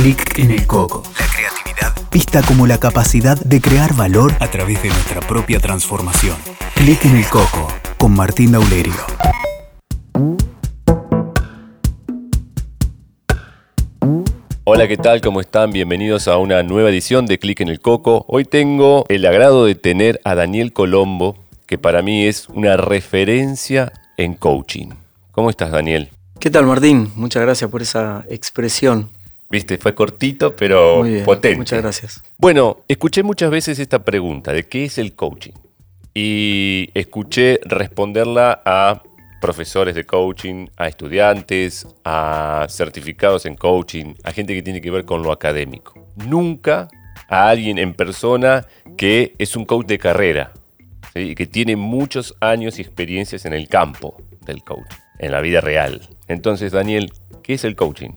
Clic en el coco. La creatividad vista como la capacidad de crear valor a través de nuestra propia transformación. Clic en el coco con Martín Daulerio. Hola, ¿qué tal? ¿Cómo están? Bienvenidos a una nueva edición de Clic en el Coco. Hoy tengo el agrado de tener a Daniel Colombo, que para mí es una referencia en coaching. ¿Cómo estás, Daniel? ¿Qué tal, Martín? Muchas gracias por esa expresión. Viste, fue cortito, pero Muy bien, potente. Muchas gracias. Bueno, escuché muchas veces esta pregunta de qué es el coaching. Y escuché responderla a profesores de coaching, a estudiantes, a certificados en coaching, a gente que tiene que ver con lo académico. Nunca a alguien en persona que es un coach de carrera, ¿sí? y que tiene muchos años y experiencias en el campo del coaching, en la vida real. Entonces, Daniel, ¿qué es el coaching?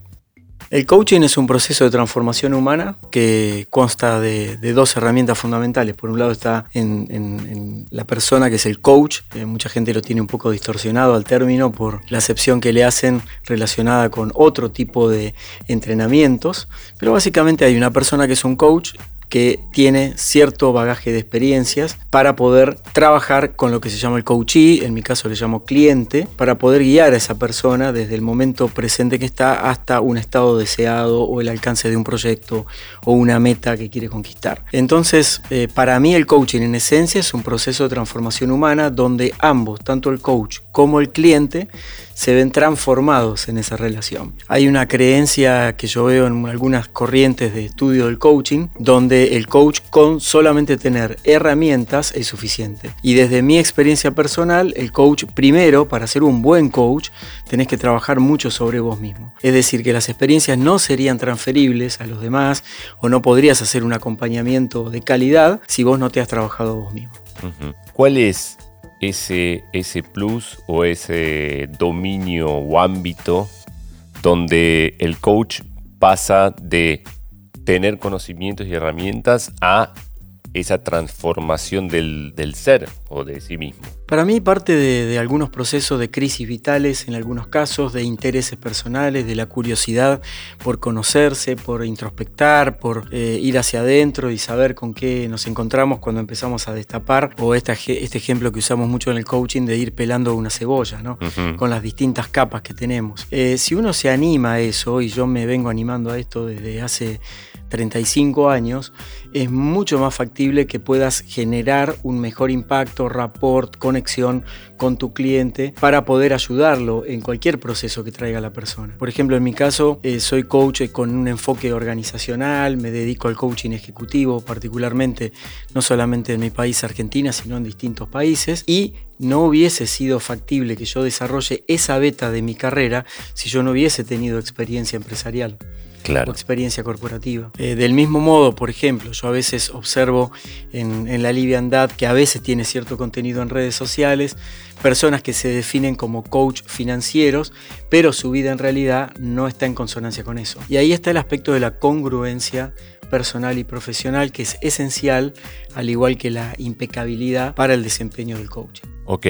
El coaching es un proceso de transformación humana que consta de, dos herramientas fundamentales. Por un lado está en la persona que es el coach. Eh, mucha gente lo tiene un poco distorsionado al término por la acepción que le hacen relacionada con otro tipo de entrenamientos. Pero básicamente hay una persona que es un coach que tiene cierto bagaje de experiencias para poder trabajar con lo que se llama el coachee, en mi caso le llamo cliente, para poder guiar a esa persona desde el momento presente que está hasta un estado deseado o el alcance de un proyecto o una meta que quiere conquistar. Entonces, eh, para mí el coaching en esencia es un proceso de transformación humana donde ambos, tanto el coach como el cliente, se ven transformados en esa relación. Hay una creencia que yo veo en algunas corrientes de estudio del coaching, donde el coach con solamente tener herramientas es suficiente. Y desde mi experiencia personal, el coach primero, para ser un buen coach, tenés que trabajar mucho sobre vos mismo. Es decir, que las experiencias no serían transferibles a los demás o no podrías hacer un acompañamiento de calidad si vos no te has trabajado vos mismo. ¿Cuál es ese, ese plus o ese dominio o ámbito donde el coach pasa de tener conocimientos y herramientas a esa transformación del, del ser o de sí mismo? Para mí parte de, de algunos procesos de crisis vitales, en algunos casos, de intereses personales, de la curiosidad por conocerse, por introspectar, por eh, ir hacia adentro y saber con qué nos encontramos cuando empezamos a destapar, o esta este ejemplo que usamos mucho en el coaching de ir pelando una cebolla, ¿no? Con las distintas capas que tenemos. Eh, si uno se anima a eso, y yo me vengo animando a esto desde hace 35 años, es mucho más factible que puedas generar un mejor impacto, rapport, conexión con tu cliente para poder ayudarlo en cualquier proceso que traiga la persona. Por ejemplo, en mi caso, eh, soy coach con un enfoque organizacional, me dedico al coaching ejecutivo, particularmente no solamente en mi país, Argentina, sino en distintos países, y no hubiese sido factible que yo desarrolle esa beta de mi carrera si yo no hubiese tenido experiencia empresarial o Claro. experiencia corporativa. Eh, del mismo modo, por ejemplo, yo a veces observo en, en la liviandad que a veces tiene cierto contenido en redes sociales, personas que se definen como coach financieros, pero su vida en realidad no está en consonancia con eso. Y ahí está el aspecto de la congruencia personal y profesional que es esencial, al igual que la impecabilidad para el desempeño del coaching. Ok,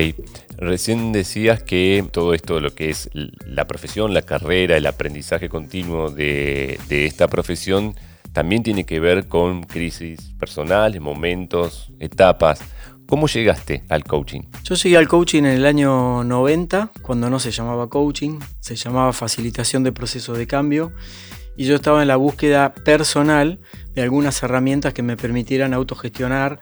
recién decías que todo esto, lo que es la profesión, la carrera, el aprendizaje continuo de, de esta profesión, también tiene que ver con crisis personales, momentos, etapas. ¿Cómo llegaste al coaching? Yo llegué al coaching en el año 90, cuando no se llamaba coaching, se llamaba facilitación de procesos de cambio, y yo estaba en la búsqueda personal de algunas herramientas que me permitieran autogestionar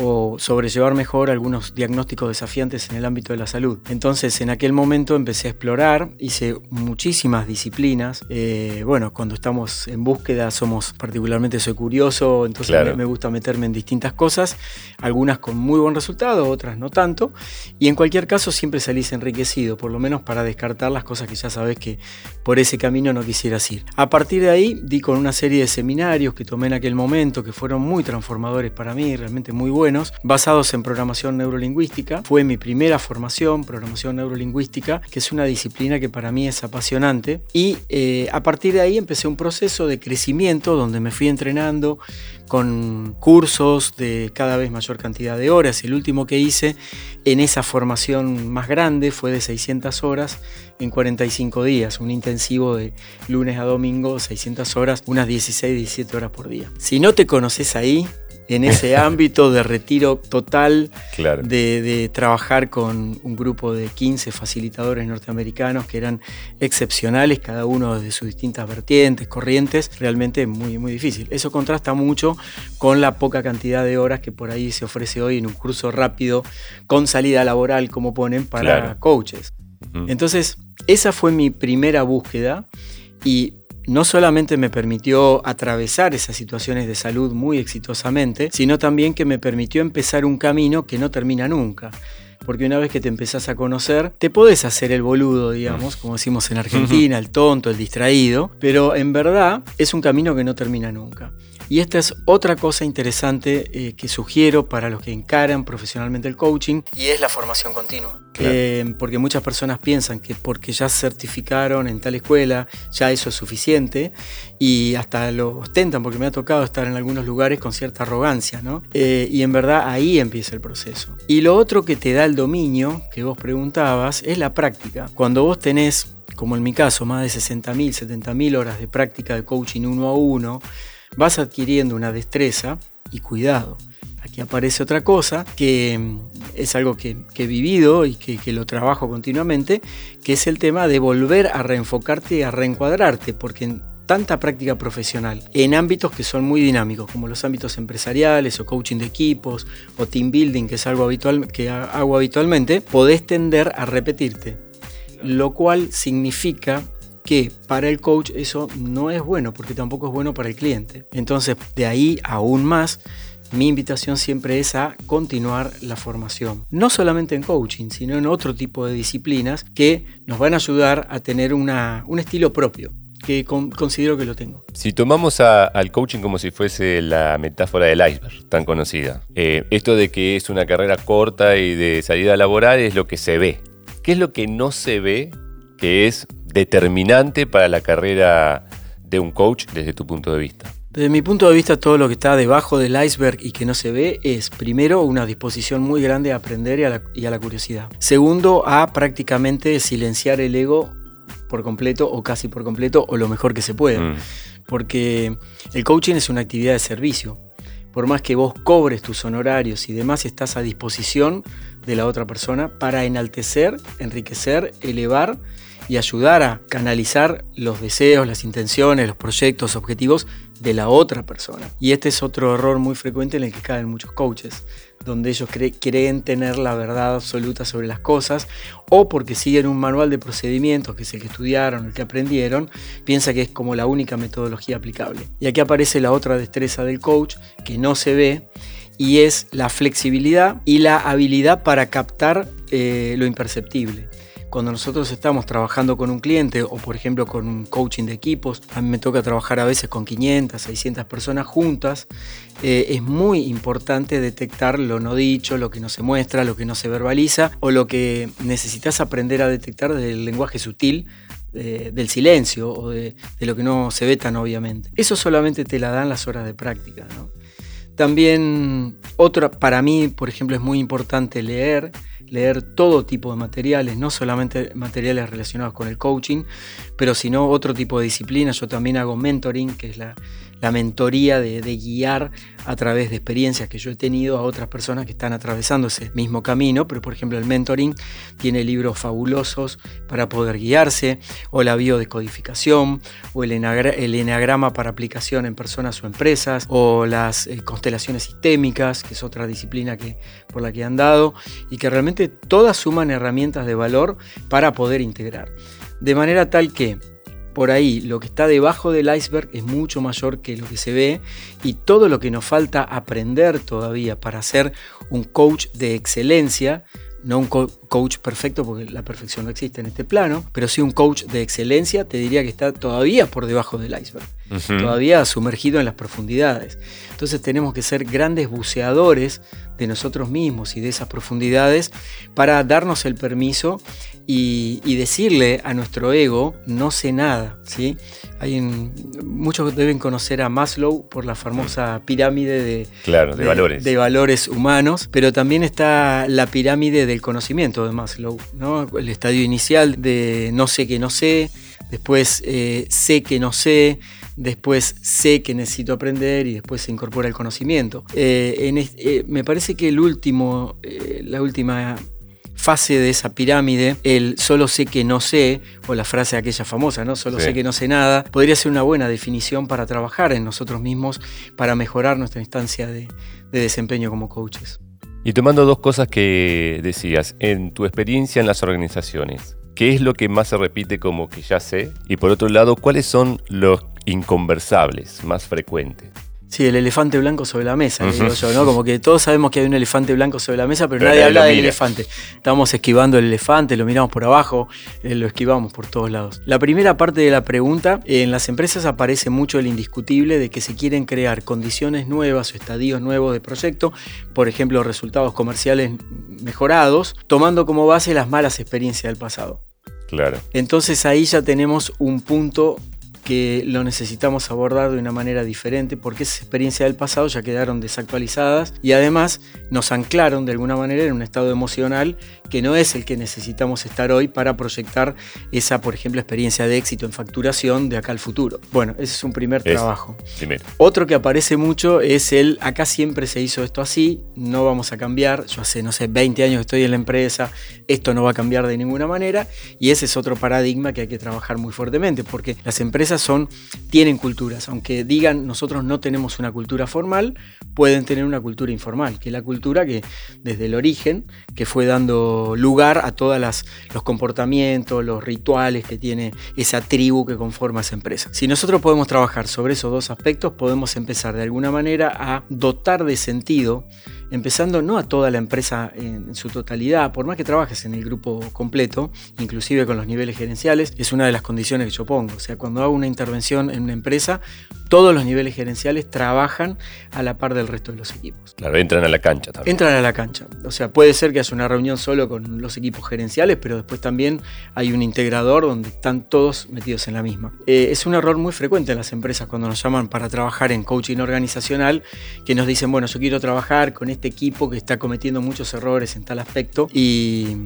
o sobrellevar mejor algunos diagnósticos desafiantes en el ámbito de la salud. Entonces, en aquel momento empecé a explorar, hice muchísimas disciplinas. Eh, bueno, cuando estamos en búsqueda somos, particularmente soy curioso, entonces Claro. me, gusta meterme en distintas cosas, algunas con muy buen resultado, otras no tanto, y en cualquier caso siempre salís enriquecido, por lo menos para descartar las cosas que ya sabes que por ese camino no quisieras ir. A partir de ahí di con una serie de seminarios que tomé en aquel momento, que fueron muy transformadores para mí, realmente muy buenos, basados en programación neurolingüística. Fue mi primera formación, programación neurolingüística, que es una disciplina que para mí es apasionante. Y eh, a partir de ahí empecé un proceso de crecimiento donde me fui entrenando con cursos de cada vez mayor cantidad de horas. El último que hice en esa formación más grande fue de 600 horas en 45 días, un intensivo de lunes a domingo, 600 horas, unas 16, 17 horas por día. Si no te conoces ahí, en ese ámbito de retiro total, de, trabajar con un grupo de 15 facilitadores norteamericanos que eran excepcionales, cada uno de sus distintas vertientes, corrientes, realmente muy, muy difícil. Eso contrasta mucho con la poca cantidad de horas que por ahí se ofrece hoy en un curso rápido con salida laboral, como ponen, para coaches. Entonces, esa fue mi primera búsqueda y no solamente me permitió atravesar esas situaciones de salud muy exitosamente, sino también que me permitió empezar un camino que no termina nunca. Porque una vez que te empezás a conocer, te podés hacer el boludo, digamos, como decimos en Argentina, el tonto, el distraído, pero en verdad es un camino que no termina nunca. Y esta es otra cosa interesante eh, que sugiero para los que encaran profesionalmente el coaching y es la formación continua. Eh, porque muchas personas piensan que porque ya certificaron en tal escuela, ya eso es suficiente y hasta lo ostentan porque me ha tocado estar en algunos lugares con cierta arrogancia, ¿no? Eh, y en verdad ahí empieza el proceso. Y lo otro que te da el dominio, que vos preguntabas, es la práctica. Cuando vos tenés, como en mi caso, más de 60.000, 70.000 horas de práctica de coaching uno a uno, vas adquiriendo una destreza y cuidado. Aquí aparece otra cosa que es algo que, he vivido y que, lo trabajo continuamente, que es el tema de volver a reenfocarte y a reencuadrarte, porque en tanta práctica profesional en ámbitos que son muy dinámicos, como los ámbitos empresariales o coaching de equipos o team building, que es algo habitual, que hago habitualmente, podés tender a repetirte, lo cual significa que para el coach eso no es bueno porque tampoco es bueno para el cliente. Entonces, de ahí aún más, mi invitación siempre es a continuar la formación. No solamente en coaching, sino en otro tipo de disciplinas que nos van a ayudar a tener un estilo propio que considero que lo tengo. Si tomamos al coaching como si fuese la metáfora del iceberg, tan conocida, eh, esto de que es una carrera corta y de salida laboral es lo que se ve. ¿Qué es lo que no se ve que es determinante para la carrera de un coach desde tu punto de vista? Desde mi punto de vista, todo lo que está debajo del iceberg y que no se ve es, primero, una disposición muy grande a aprender y a la, curiosidad. Segundo, a prácticamente silenciar el ego por completo o casi por completo o lo mejor que se pueda. Mm. Porque el coaching es una actividad de servicio. Por más que vos cobres tus honorarios y demás, estás a disposición de la otra persona para enaltecer, enriquecer, elevar y ayudar a canalizar los deseos, las intenciones, los proyectos, objetivos de la otra persona. Y este es otro error muy frecuente en el que caen muchos coaches, donde ellos creen tener la verdad absoluta sobre las cosas o porque siguen un manual de procedimientos, que es el que estudiaron, el que aprendieron, piensa que es como la única metodología aplicable. Y aquí aparece la otra destreza del coach que no se ve y es la flexibilidad y la habilidad para captar eh, lo imperceptible. Cuando nosotros estamos trabajando con un cliente o por ejemplo con un coaching de equipos, a mí me toca trabajar a veces con 500, 600 personas juntas, eh, es muy importante detectar lo no dicho, lo que no se muestra, lo que no se verbaliza o lo que necesitas aprender a detectar del lenguaje sutil eh, del silencio o de, lo que no se ve tan obviamente. Eso solamente te la dan las horas de práctica. También otra, para mí, por ejemplo, es muy importante leer leer todo tipo de materiales, no solamente materiales relacionados con el coaching, pero sino otro tipo de disciplinas. Yo también hago mentoring, que es la, la mentoría de, guiar a través de experiencias que yo he tenido a otras personas que están atravesando ese mismo camino, pero por ejemplo el mentoring tiene libros fabulosos para poder guiarse, o la biodecodificación, o el, enagrama para aplicación en personas o empresas, o las eh, constelaciones sistémicas, que es otra disciplina que, por la que han dado, y que realmente todas suman herramientas de valor para poder integrar. De manera tal que por ahí lo que está debajo del iceberg es mucho mayor que lo que se ve y todo lo que nos falta aprender todavía para ser un coach de excelencia, no un coach perfecto porque la perfección no existe en este plano, pero sí un coach de excelencia, te diría que está todavía por debajo del iceberg. Todavía sumergido en las profundidades. Entonces tenemos que ser grandes buceadores de nosotros mismos y de esas profundidades para darnos el permiso y, decirle a nuestro ego, no sé nada. ¿sí? Hay muchos deben conocer a Maslow por la famosa pirámide de, de, valores. de valores humanos, pero también está la pirámide del conocimiento de Maslow, ¿no? el estadio inicial de no sé que no sé, después eh, sé que no sé, después sé que necesito aprender y después se incorpora el conocimiento. Eh, eh, me parece que el último, la última fase de esa pirámide, el solo sé que no sé, o la frase aquella famosa, ¿no? Solo sé que no sé nada, podría ser una buena definición para trabajar en nosotros mismos, para mejorar nuestra instancia de, de desempeño como coaches. Y tomando dos cosas que decías, en tu experiencia en las organizaciones, ¿qué es lo que más se repite como que ya sé? Y por otro lado, ¿cuáles son los inconversables más frecuentes? Sí, el elefante blanco sobre la mesa, digo yo, ¿no? Como que todos sabemos que hay un elefante blanco sobre la mesa, pero, nadie habla del elefante. Estamos esquivando el elefante, lo miramos por abajo, eh, lo esquivamos por todos lados. La primera parte de la pregunta, en las empresas aparece mucho el indiscutible de que se quieren crear condiciones nuevas o estadios nuevos de proyecto, por ejemplo, resultados comerciales mejorados, tomando como base las malas experiencias del pasado. Claro. Entonces ahí ya tenemos un punto que lo necesitamos abordar de una manera diferente porque esas experiencias del pasado ya quedaron desactualizadas y además nos anclaron de alguna manera en un estado emocional que no es el que necesitamos estar hoy para proyectar esa, por ejemplo, experiencia de éxito en facturación de acá al futuro. Bueno, ese es un primer trabajo. Otro que aparece mucho es el, acá siempre se hizo esto así, no vamos a cambiar, yo hace, no sé, 20 años que estoy en la empresa, esto no va a cambiar de ninguna manera y ese es otro paradigma que hay que trabajar muy fuertemente porque las empresas son, tienen culturas, aunque digan nosotros no tenemos una cultura formal, pueden tener una cultura informal, que es la cultura que desde el origen, que fue dando lugar a todos los comportamientos, los rituales que tiene esa tribu que conforma esa empresa. Si nosotros podemos trabajar sobre esos dos aspectos, podemos empezar de alguna manera a dotar de sentido empezando no a toda la empresa en, su totalidad, por más que trabajes en el grupo completo, inclusive con los niveles gerenciales, es una de las condiciones que yo pongo. O sea, cuando hago una intervención en una empresa, todos los niveles gerenciales trabajan a la par del resto de los equipos. Claro, entran a la cancha también. Entran a la cancha. O sea, puede ser que haya una reunión solo con los equipos gerenciales, pero después también hay un integrador donde están todos metidos en la misma. Eh, es un error muy frecuente en las empresas cuando nos llaman para trabajar en coaching organizacional, que nos dicen, bueno, yo quiero trabajar con este equipo que está cometiendo muchos errores en tal aspecto y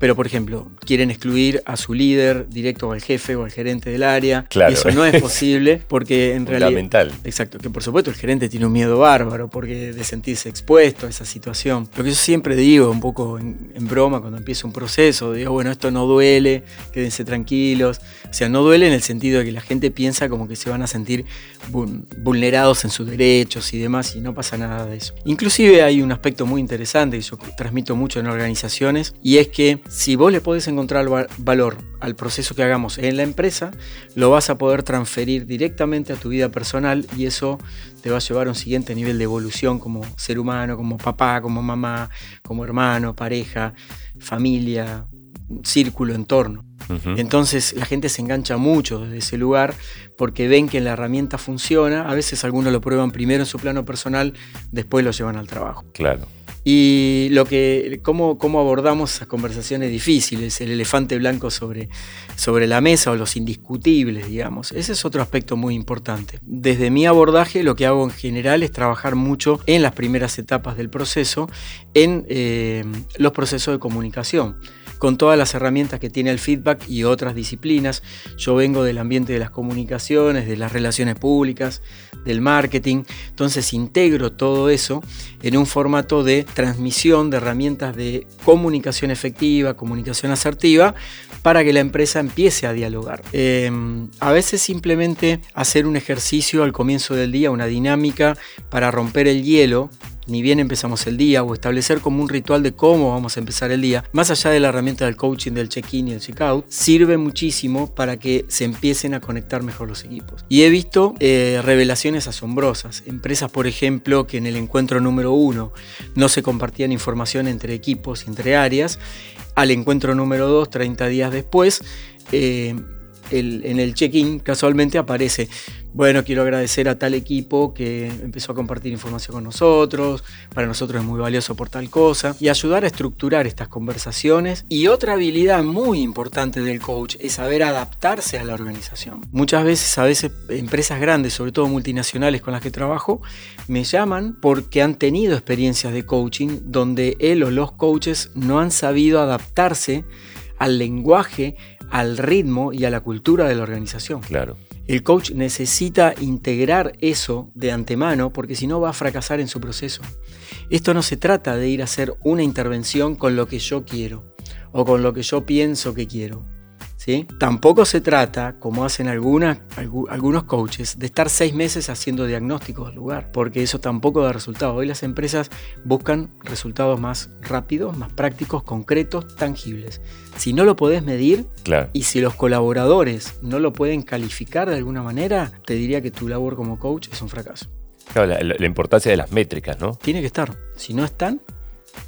pero por ejemplo, quieren excluir a su líder directo o al jefe o al gerente del área. Claro. Y eso no es posible porque en realidad... Fundamental. Exacto, que por supuesto el gerente tiene un miedo bárbaro porque de sentirse expuesto a esa situación. Lo que yo siempre digo, un poco en, broma, cuando empieza un proceso, digo, bueno, esto no duele, quédense tranquilos. O sea, no duele en el sentido de que la gente piensa como que se van a sentir vulnerados en sus derechos y demás y no pasa nada de eso. Inclusive hay un aspecto muy interesante que yo transmito mucho en organizaciones y es que si vos le podés encontrar valor al proceso que hagamos en la empresa, lo vas a poder transferir directamente a tu vida personal y eso te va a llevar a un siguiente nivel de evolución como ser humano, como papá, como mamá, como hermano, pareja, familia, círculo, entorno. Entonces la gente se engancha mucho desde ese lugar porque ven que la herramienta funciona. A veces algunos lo prueban primero en su plano personal, después lo llevan al trabajo. Claro. Y lo que, cómo, cómo abordamos esas conversaciones difíciles, el elefante blanco sobre, sobre la mesa o los indiscutibles, digamos. Ese es otro aspecto muy importante. Desde mi abordaje lo que hago en general es trabajar mucho en las primeras etapas del proceso, en eh, los procesos de comunicación con todas las herramientas que tiene el feedback y otras disciplinas. Yo vengo del ambiente de las comunicaciones, de las relaciones públicas, del marketing, entonces integro todo eso en un formato de transmisión de herramientas de comunicación efectiva, comunicación asertiva, para que la empresa empiece a dialogar. Em, a veces simplemente hacer un ejercicio al comienzo del día, una dinámica para romper el hielo ni bien empezamos el día o establecer como un ritual de cómo vamos a empezar el día, más allá de la herramienta del coaching, del check-in y el check-out, sirve muchísimo para que se empiecen a conectar mejor los equipos. Y he visto eh, revelaciones asombrosas. Empresas, por ejemplo, que en el encuentro número uno no se compartían información entre equipos entre áreas, al encuentro número dos, 30 días después, eh, en el check-in casualmente aparece, bueno, quiero agradecer a tal equipo que empezó a compartir información con nosotros, para nosotros es muy valioso por tal cosa, y ayudar a estructurar estas conversaciones. Y otra habilidad muy importante del coach es saber adaptarse a la organización. Muchas veces, a veces empresas grandes, sobre todo multinacionales con las que trabajo, me llaman porque han tenido experiencias de coaching donde él o los coaches no han sabido adaptarse al lenguaje, al ritmo y a la cultura de la organización. Claro. El coach necesita integrar eso de antemano porque si no va a fracasar en su proceso. Esto no se trata de ir a hacer una intervención con lo que yo quiero o con lo que yo pienso que quiero. Tampoco se trata, como hacen algunos coaches, de estar seis meses haciendo diagnósticos del lugar, porque eso tampoco da resultado. Hoy las empresas buscan resultados más rápidos, más prácticos, concretos, tangibles. Si no lo podés medir y si los colaboradores no lo pueden calificar de alguna manera, te diría que tu labor como coach es un fracaso. la, importancia de las métricas, ¿no? Tiene que estar. Si no están,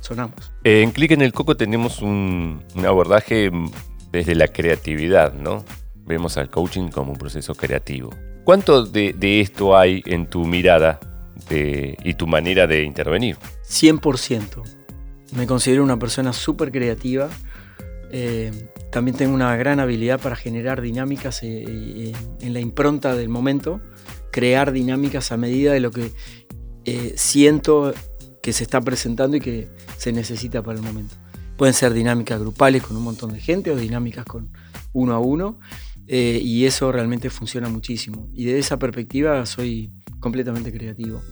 sonamos. en Click en el Coco tenemos un abordaje desde la creatividad, ¿no? Vemos al coaching como un proceso creativo. ¿Cuánto de, esto hay en tu mirada y tu manera de intervenir? 100%. Me considero una persona súper creativa. Eh, también tengo una gran habilidad para generar dinámicas eh, eh, en la impronta del momento, crear dinámicas a medida de lo que siento que se está presentando y que se necesita para el momento. Pueden ser dinámicas grupales con un montón de gente o dinámicas con uno a uno. Eh, y eso realmente funciona muchísimo. Y desde esa perspectiva soy completamente creativo.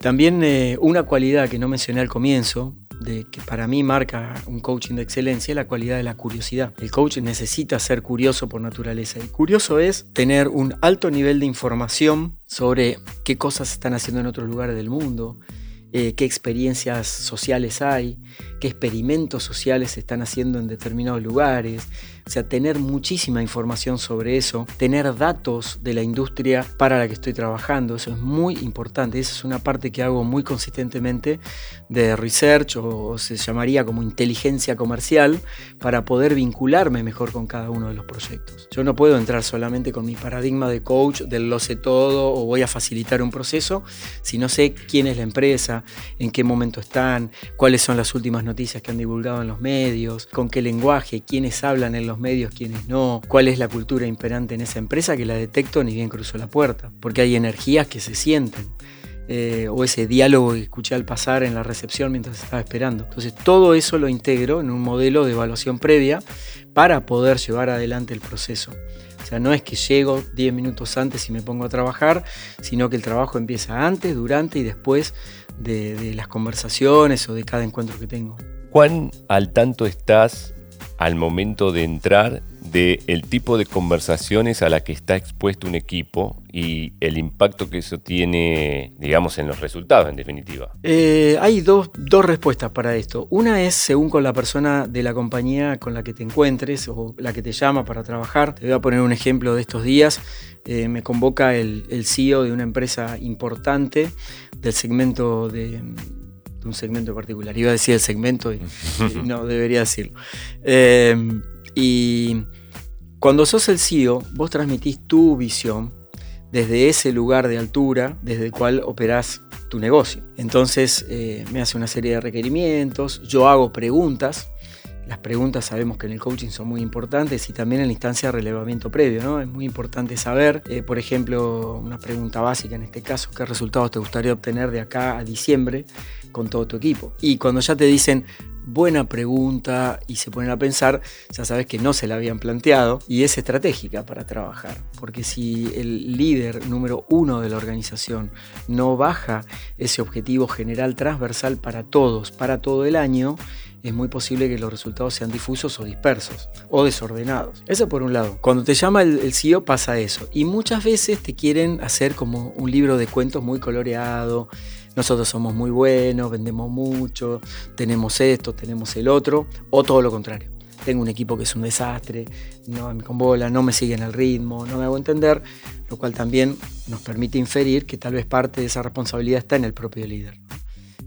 También eh, una cualidad que no mencioné al comienzo, de que para mí marca un coaching de excelencia, es la cualidad de la curiosidad. El coach necesita ser curioso por naturaleza. Y curioso es tener un alto nivel de información sobre qué cosas están haciendo en otros lugares del mundo, eh, qué experiencias sociales hay, qué experimentos sociales se están haciendo en determinados lugares, o sea, tener muchísima información sobre eso, tener datos de la industria para la que estoy trabajando, eso es muy importante, esa es una parte que hago muy consistentemente de research o se llamaría como inteligencia comercial para poder vincularme mejor con cada uno de los proyectos. Yo no puedo entrar solamente con mi paradigma de coach, del lo sé todo o voy a facilitar un proceso, si no sé quién es la empresa, en qué momento están, cuáles son las últimas noticias que han divulgado en los medios, con qué lenguaje, quiénes hablan en los medios, quiénes no, cuál es la cultura imperante en esa empresa que la detecto ni bien cruzo la puerta, porque hay energías que se sienten. Eh, o ese diálogo que escuché al pasar en la recepción mientras estaba esperando. Entonces todo eso lo integro en un modelo de evaluación previa para poder llevar adelante el proceso. O sea, no es que llego 10 minutos antes y me pongo a trabajar, sino que el trabajo empieza antes, durante y después de las conversaciones o de cada encuentro que tengo. ¿Cuán al tanto estás al momento de entrar del tipo de conversaciones a la que está expuesto un equipo y el impacto que eso tiene, digamos, en los resultados, en definitiva? Eh, hay dos, respuestas para esto. Una es según con la persona de la compañía con la que te encuentres o la que te llama para trabajar. Te voy a poner un ejemplo de estos días. Eh, me convoca el, el CEO de una empresa importante del segmento de un segmento particular. Iba a decir el segmento y, no debería decirlo. Eh, y cuando sos el CEO, vos transmitís tu visión desde ese lugar de altura desde el cual operás tu negocio. Entonces eh, me hace una serie de requerimientos, yo hago preguntas. Las preguntas sabemos que en el coaching son muy importantes y también en la instancia de relevamiento previo, ¿no? Es muy importante saber, eh, por ejemplo, una pregunta básica en este caso, ¿qué resultados te gustaría obtener de acá a diciembre con todo tu equipo. Y cuando ya te dicen, buena pregunta y se ponen a pensar, ya sabes que no se la habían planteado y es estratégica para trabajar. Porque si el líder número uno de la organización no baja ese objetivo general transversal para todos, para todo el año, es muy posible que los resultados sean difusos o dispersos o desordenados. Eso por un lado. Cuando te llama el, CEO pasa eso. Y muchas veces te quieren hacer como un libro de cuentos muy coloreado nosotros somos muy buenos, vendemos mucho, tenemos esto, tenemos el otro, o todo lo contrario. Tengo un equipo que es un desastre, no me convola, no me siguen el ritmo, no me hago entender, lo cual también nos permite inferir que tal vez parte de esa responsabilidad está en el propio líder.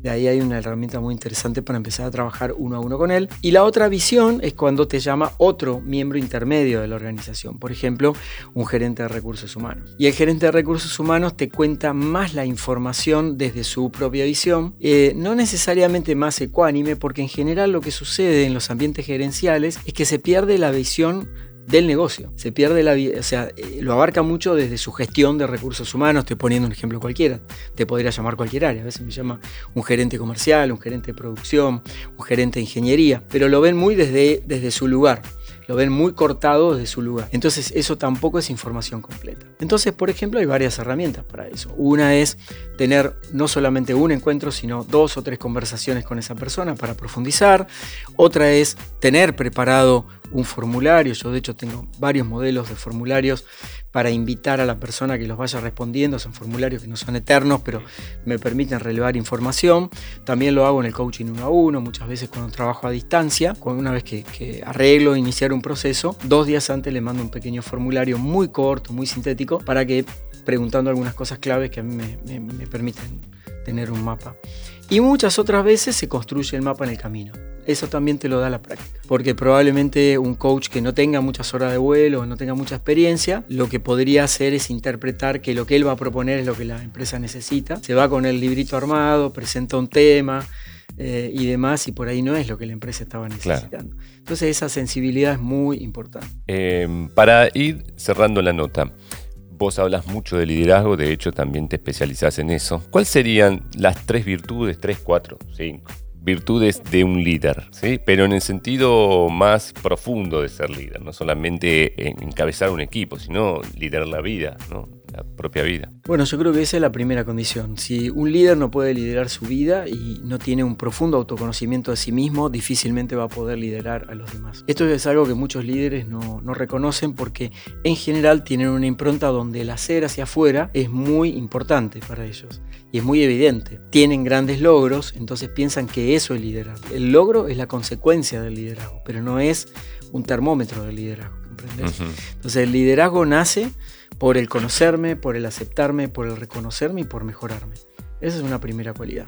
De ahí hay una herramienta muy interesante para empezar a trabajar uno a uno con él. Y la otra visión es cuando te llama otro miembro intermedio de la organización, por ejemplo, un gerente de recursos humanos. Y el gerente de recursos humanos te cuenta más la información desde su propia visión, eh, no necesariamente más ecuánime, porque en general lo que sucede en los ambientes gerenciales es que se pierde la visión del negocio. Se pierde la vida, o sea, eh, lo abarca mucho desde su gestión de recursos humanos. Estoy poniendo un ejemplo cualquiera. Te podría llamar cualquier área. A veces me llama un gerente comercial, un gerente de producción, un gerente de ingeniería, pero lo ven muy desde, desde su lugar lo ven muy cortado desde su lugar. Entonces eso tampoco es información completa. Entonces, por ejemplo, hay varias herramientas para eso. Una es tener no solamente un encuentro, sino dos o tres conversaciones con esa persona para profundizar. Otra es tener preparado un formulario. Yo de hecho tengo varios modelos de formularios para invitar a la persona que los vaya respondiendo. Son formularios que no son eternos, pero me permiten relevar información. También lo hago en el coaching uno a uno, muchas veces cuando trabajo a distancia. Una vez que, que arreglo, iniciar un proceso, dos días antes le mando un pequeño formulario muy corto, muy sintético, para que preguntando algunas cosas claves que a mí me, me permiten tener un mapa. Y muchas otras veces se construye el mapa en el camino eso también te lo da la práctica. Porque probablemente un coach que no tenga muchas horas de vuelo, no tenga mucha experiencia, lo que podría hacer es interpretar que lo que él va a proponer es lo que la empresa necesita. Se va con el librito armado, presenta un tema, eh, y demás, y por ahí no es lo que la empresa estaba necesitando. Entonces esa sensibilidad es muy importante. Em, para ir cerrando la nota, vos hablas mucho de liderazgo, de hecho también te especializás en eso. ¿Cuáles serían las tres virtudes, tres, cuatro, cinco, virtudes de un líder, ¿sí? pero en el sentido más profundo de ser líder, no solamente encabezar un equipo, sino liderar la vida, ¿no? La propia vida. Bueno, yo creo que esa es la primera condición. Si un líder no puede liderar su vida y no tiene un profundo autoconocimiento de sí mismo, difícilmente va a poder liderar a los demás. Esto es algo que muchos líderes no, no reconocen porque en general tienen una impronta donde el hacer hacia afuera es muy importante para ellos y es muy evidente. Tienen grandes logros, entonces piensan que eso es liderazgo. El logro es la consecuencia del liderazgo, pero no es un termómetro del liderazgo. Entonces el liderazgo nace por el conocerme, por el aceptarme, por el reconocerme y por mejorarme. Esa es una primera cualidad.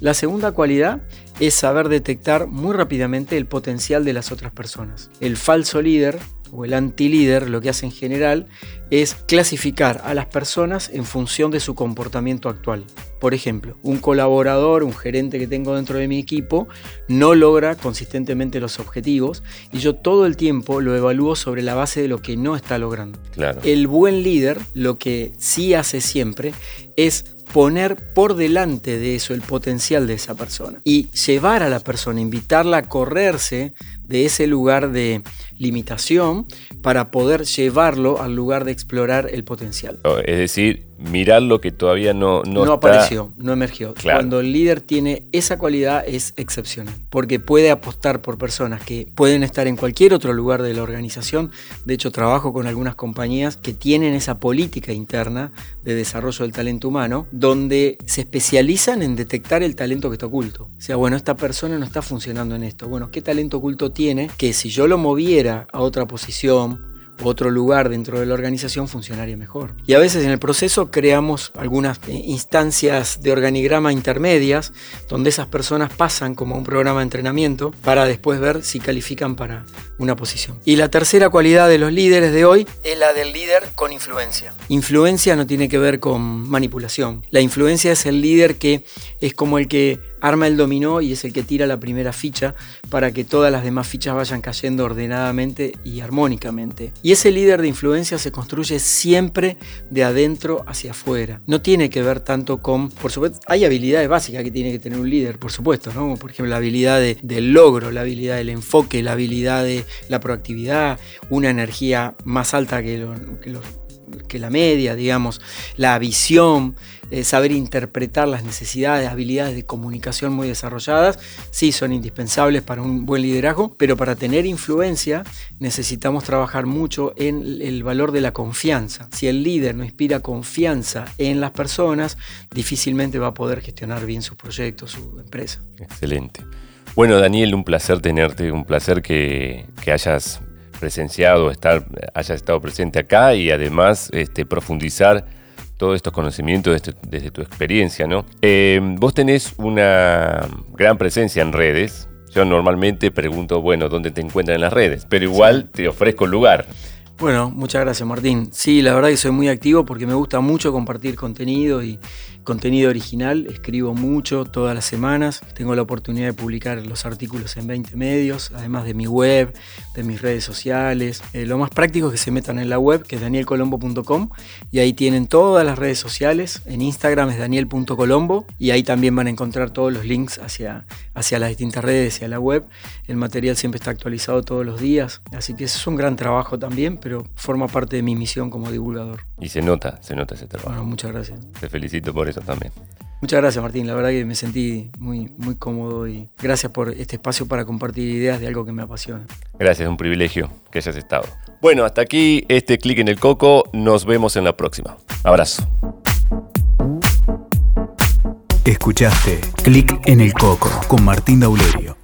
La segunda cualidad es saber detectar muy rápidamente el potencial de las otras personas. El falso líder o el anti-líder lo que hace en general es clasificar a las personas en función de su comportamiento actual. Por ejemplo, un colaborador, un gerente que tengo dentro de mi equipo, no logra consistentemente los objetivos y yo todo el tiempo lo evalúo sobre la base de lo que no está logrando. Claro. El buen líder lo que sí hace siempre es poner por delante de eso el potencial de esa persona y llevar a la persona, invitarla a correrse de ese lugar de limitación para poder llevarlo al lugar de explorar el potencial. Es decir, mirar lo que todavía no No, apareció, no emergió. Cuando el líder tiene esa cualidad es excepcional, porque puede apostar por personas que pueden estar en cualquier otro lugar de la organización. De hecho, trabajo con algunas compañías que tienen esa política interna de desarrollo del talento humano, donde se especializan en detectar el talento que está oculto. O sea, bueno, esta persona no está funcionando en esto. Bueno, ¿qué talento oculto tiene que si yo lo moviera a otra posición, otro lugar dentro de la organización funcionaría mejor. Y a veces en el proceso creamos algunas eh, instancias de organigrama intermedias donde esas personas pasan como un programa de entrenamiento para después ver si califican para una posición. Y la tercera cualidad de los líderes de hoy es la del líder con influencia. Influencia no tiene que ver con manipulación. La influencia es el líder que es como el que arma el dominó y es el que tira la primera ficha para que todas las demás fichas vayan cayendo ordenadamente y armónicamente. Y ese líder de influencia se construye siempre de adentro hacia afuera. No tiene que ver tanto con, por supuesto, hay habilidades básicas que tiene que tener un líder, por supuesto, ¿no? Por ejemplo, la habilidad del logro, la habilidad del enfoque, la habilidad de la proactividad, una energía más alta que, que la media, digamos, la visión, eh, saber interpretar las necesidades, habilidades de comunicación muy desarrolladas, sí son indispensables para un buen liderazgo, pero para tener influencia necesitamos trabajar mucho en el valor de la confianza. Si el líder no inspira confianza en las personas, difícilmente va a poder gestionar bien sus proyectos, su empresa. Excelente. Bueno, Daniel, un placer tenerte, un placer que, hayas presenciado, estar, hayas estado presente acá y además este, profundizar todos estos conocimientos desde, tu experiencia, ¿no? Eh, vos tenés una gran presencia en redes. Yo normalmente pregunto, bueno, ¿dónde te encuentran en las redes? Pero igual te ofrezco lugar. Bueno, muchas gracias Martín. Sí, la verdad que soy muy activo porque me gusta mucho compartir contenido y contenido original. Escribo mucho todas las semanas. Tengo la oportunidad de publicar los artículos en 20 medios, además de mi web, de mis redes sociales. Eh, lo más práctico es que se metan en la web, que es danielcolombo.com, y ahí tienen todas las redes sociales. En Instagram es daniel.colombo y ahí también van a encontrar todos los links hacia, hacia las distintas redes, hacia la web. El material siempre está actualizado todos los días, así que eso es un gran trabajo también pero forma parte de mi misión como divulgador. Y se nota, se nota ese trabajo. Bueno, muchas gracias. Te felicito por eso también. Muchas gracias Martín, la verdad que me sentí muy, muy cómodo y gracias por este espacio para compartir ideas de algo que me apasiona. Gracias, es un privilegio que hayas estado. Bueno, hasta aquí este clic en el coco, nos vemos en la próxima. Abrazo. Escuchaste Clic en el Coco con Martín Dauleri.